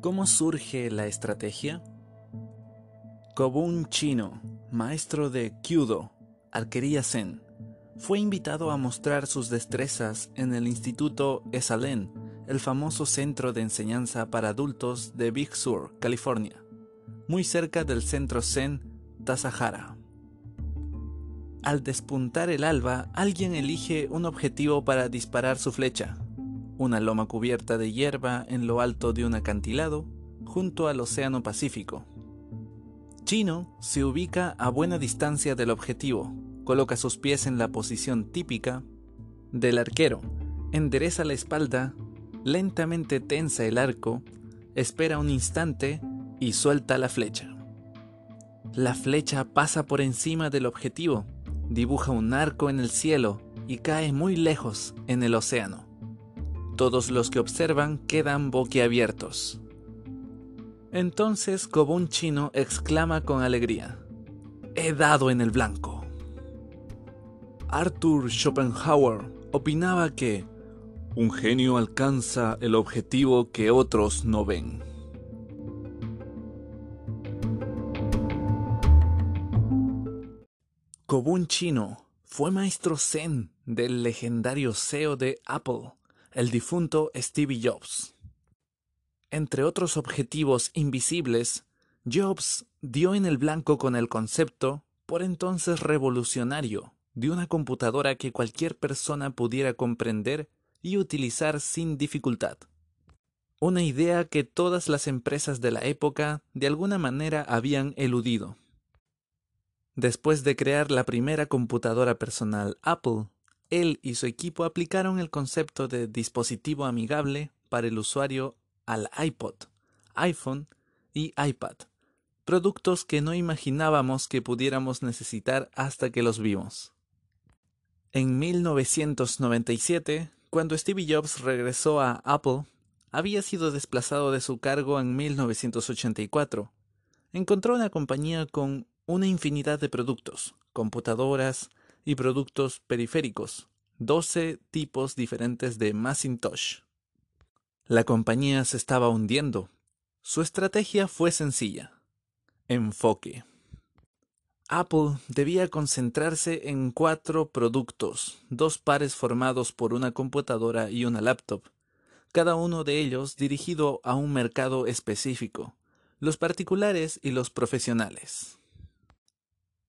¿Cómo surge la estrategia? Kobun Chino, maestro de Kyudo, arquería Zen, fue invitado a mostrar sus destrezas en el Instituto Esalen, el famoso centro de enseñanza para adultos de Big Sur, California, muy cerca del centro Zen Tasahara. Al despuntar el alba, alguien elige un objetivo para disparar su flecha. Una loma cubierta de hierba en lo alto de un acantilado, junto al Océano Pacífico. Chino se ubica a buena distancia del objetivo, coloca sus pies en la posición típica del arquero, endereza la espalda, lentamente tensa el arco, espera un instante y suelta la flecha. La flecha pasa por encima del objetivo, dibuja un arco en el cielo y cae muy lejos en el océano. Todos los que observan quedan boquiabiertos. Entonces Kobun Chino exclama con alegría, He dado en el blanco. Arthur Schopenhauer opinaba que un genio alcanza el objetivo que otros no ven. Kobun Chino fue maestro zen del legendario CEO de Apple, el difunto Steve Jobs. Entre otros objetivos invisibles, Jobs dio en el blanco con el concepto, por entonces revolucionario, de una computadora que cualquier persona pudiera comprender y utilizar sin dificultad. Una idea que todas las empresas de la época de alguna manera habían eludido. Después de crear la primera computadora personal Apple, él y su equipo aplicaron el concepto de dispositivo amigable para el usuario al iPod, iPhone y iPad, productos que no imaginábamos que pudiéramos necesitar hasta que los vimos. En 1997, cuando Steve Jobs regresó a Apple, había sido desplazado de su cargo en 1984. Encontró una compañía con una infinidad de productos, computadoras y productos periféricos, 12 tipos diferentes de Macintosh. La compañía se estaba hundiendo. Su estrategia fue sencilla. Enfoque. Apple debía concentrarse en cuatro productos, dos pares formados por una computadora y una laptop, cada uno de ellos dirigido a un mercado específico, los particulares y los profesionales.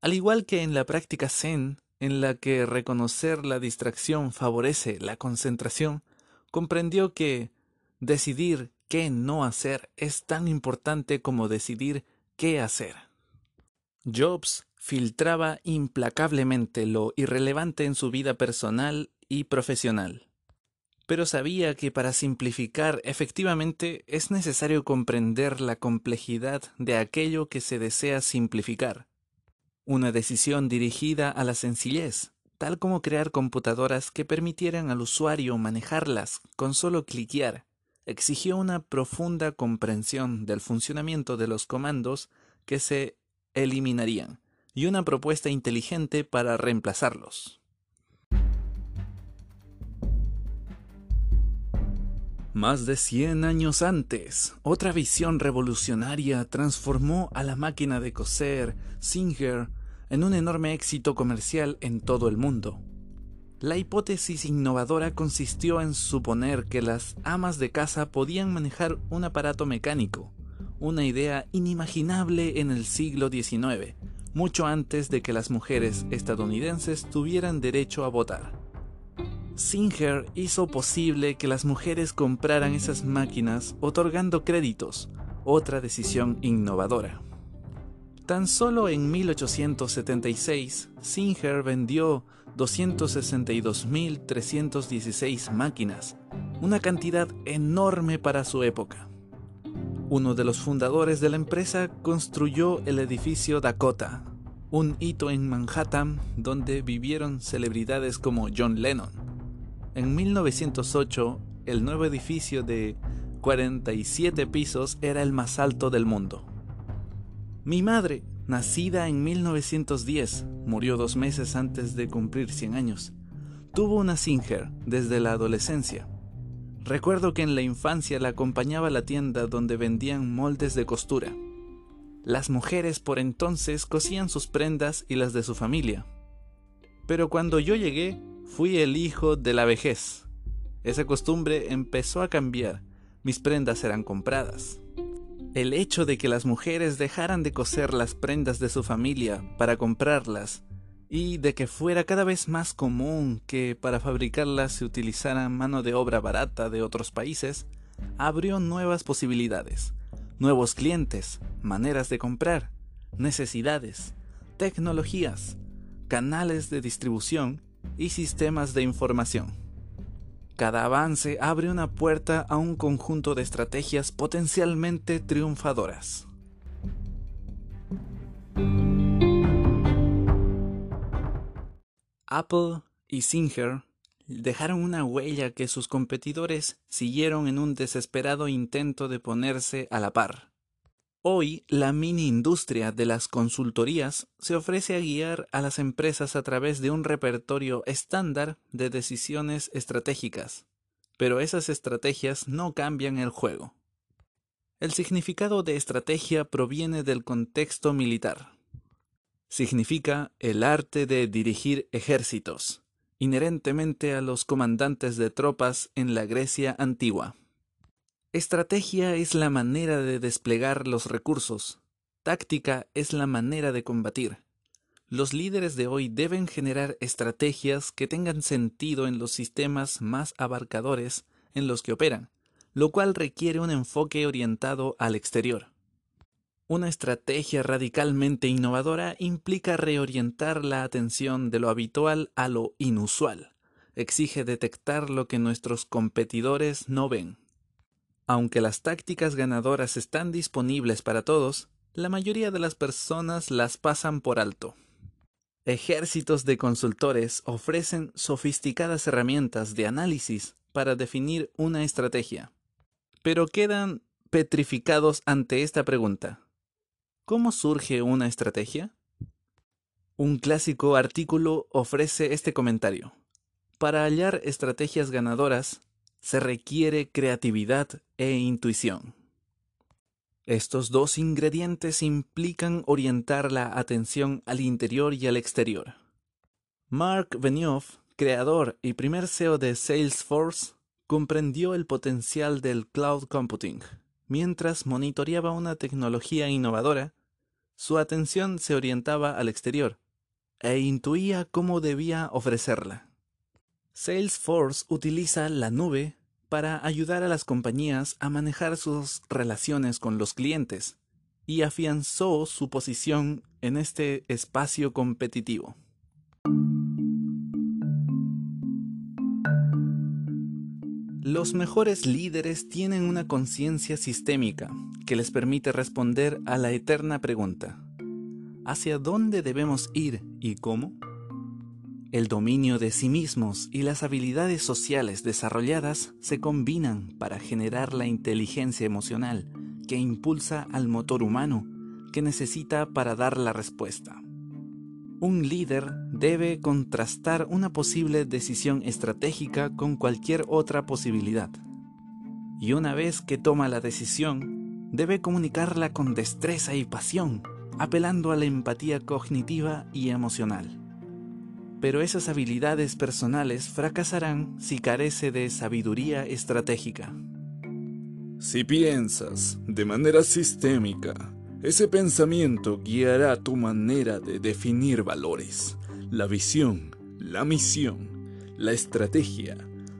Al igual que en la práctica Zen, en la que reconocer la distracción favorece la concentración, comprendió que decidir qué no hacer es tan importante como decidir qué hacer. Jobs filtraba implacablemente lo irrelevante en su vida personal y profesional. Pero sabía que para simplificar efectivamente es necesario comprender la complejidad de aquello que se desea simplificar una decisión dirigida a la sencillez, tal como crear computadoras que permitieran al usuario manejarlas con solo cliquear, exigió una profunda comprensión del funcionamiento de los comandos que se eliminarían y una propuesta inteligente para reemplazarlos. Más de 100 años antes, otra visión revolucionaria transformó a la máquina de coser Singer en un enorme éxito comercial en todo el mundo. La hipótesis innovadora consistió en suponer que las amas de casa podían manejar un aparato mecánico, una idea inimaginable en el siglo XIX, mucho antes de que las mujeres estadounidenses tuvieran derecho a votar. Singer hizo posible que las mujeres compraran esas máquinas otorgando créditos, otra decisión innovadora. Tan solo en 1876, Singer vendió 262.316 máquinas, una cantidad enorme para su época. Uno de los fundadores de la empresa construyó el edificio Dakota, un hito en Manhattan donde vivieron celebridades como John Lennon. En 1908, el nuevo edificio de 47 pisos era el más alto del mundo. Mi madre, nacida en 1910, murió dos meses antes de cumplir 100 años. Tuvo una Singer desde la adolescencia. Recuerdo que en la infancia la acompañaba a la tienda donde vendían moldes de costura. Las mujeres por entonces cosían sus prendas y las de su familia. Pero cuando yo llegué, fui el hijo de la vejez. Esa costumbre empezó a cambiar. Mis prendas eran compradas. El hecho de que las mujeres dejaran de coser las prendas de su familia para comprarlas y de que fuera cada vez más común que para fabricarlas se utilizara mano de obra barata de otros países, abrió nuevas posibilidades, nuevos clientes, maneras de comprar, necesidades, tecnologías, canales de distribución y sistemas de información. Cada avance abre una puerta a un conjunto de estrategias potencialmente triunfadoras. Apple y Singer dejaron una huella que sus competidores siguieron en un desesperado intento de ponerse a la par. Hoy, la mini industria de las consultorías se ofrece a guiar a las empresas a través de un repertorio estándar de decisiones estratégicas, pero esas estrategias no cambian el juego. El significado de estrategia proviene del contexto militar significa el arte de dirigir ejércitos, inherentemente a los comandantes de tropas en la Grecia antigua. Estrategia es la manera de desplegar los recursos, táctica es la manera de combatir. Los líderes de hoy deben generar estrategias que tengan sentido en los sistemas más abarcadores en los que operan, lo cual requiere un enfoque orientado al exterior. Una estrategia radicalmente innovadora implica reorientar la atención de lo habitual a lo inusual. Exige detectar lo que nuestros competidores no ven. Aunque las tácticas ganadoras están disponibles para todos, la mayoría de las personas las pasan por alto. Ejércitos de consultores ofrecen sofisticadas herramientas de análisis para definir una estrategia, pero quedan petrificados ante esta pregunta. ¿Cómo surge una estrategia? Un clásico artículo ofrece este comentario. Para hallar estrategias ganadoras, se requiere creatividad e intuición. Estos dos ingredientes implican orientar la atención al interior y al exterior. Mark Benioff, creador y primer CEO de Salesforce, comprendió el potencial del cloud computing mientras monitoreaba una tecnología innovadora su atención se orientaba al exterior e intuía cómo debía ofrecerla. Salesforce utiliza la nube para ayudar a las compañías a manejar sus relaciones con los clientes y afianzó su posición en este espacio competitivo. Los mejores líderes tienen una conciencia sistémica que les permite responder a la eterna pregunta, ¿hacia dónde debemos ir y cómo? El dominio de sí mismos y las habilidades sociales desarrolladas se combinan para generar la inteligencia emocional que impulsa al motor humano que necesita para dar la respuesta. Un líder debe contrastar una posible decisión estratégica con cualquier otra posibilidad. Y una vez que toma la decisión, debe comunicarla con destreza y pasión, apelando a la empatía cognitiva y emocional. Pero esas habilidades personales fracasarán si carece de sabiduría estratégica. Si piensas de manera sistémica, ese pensamiento guiará tu manera de definir valores, la visión, la misión, la estrategia,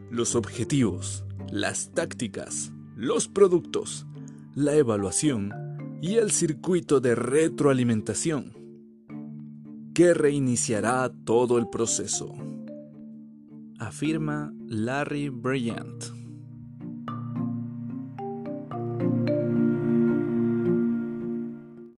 los objetivos, las tácticas, los productos, la evaluación y el circuito de retroalimentación que reiniciará todo el proceso. Afirma Larry Bryant.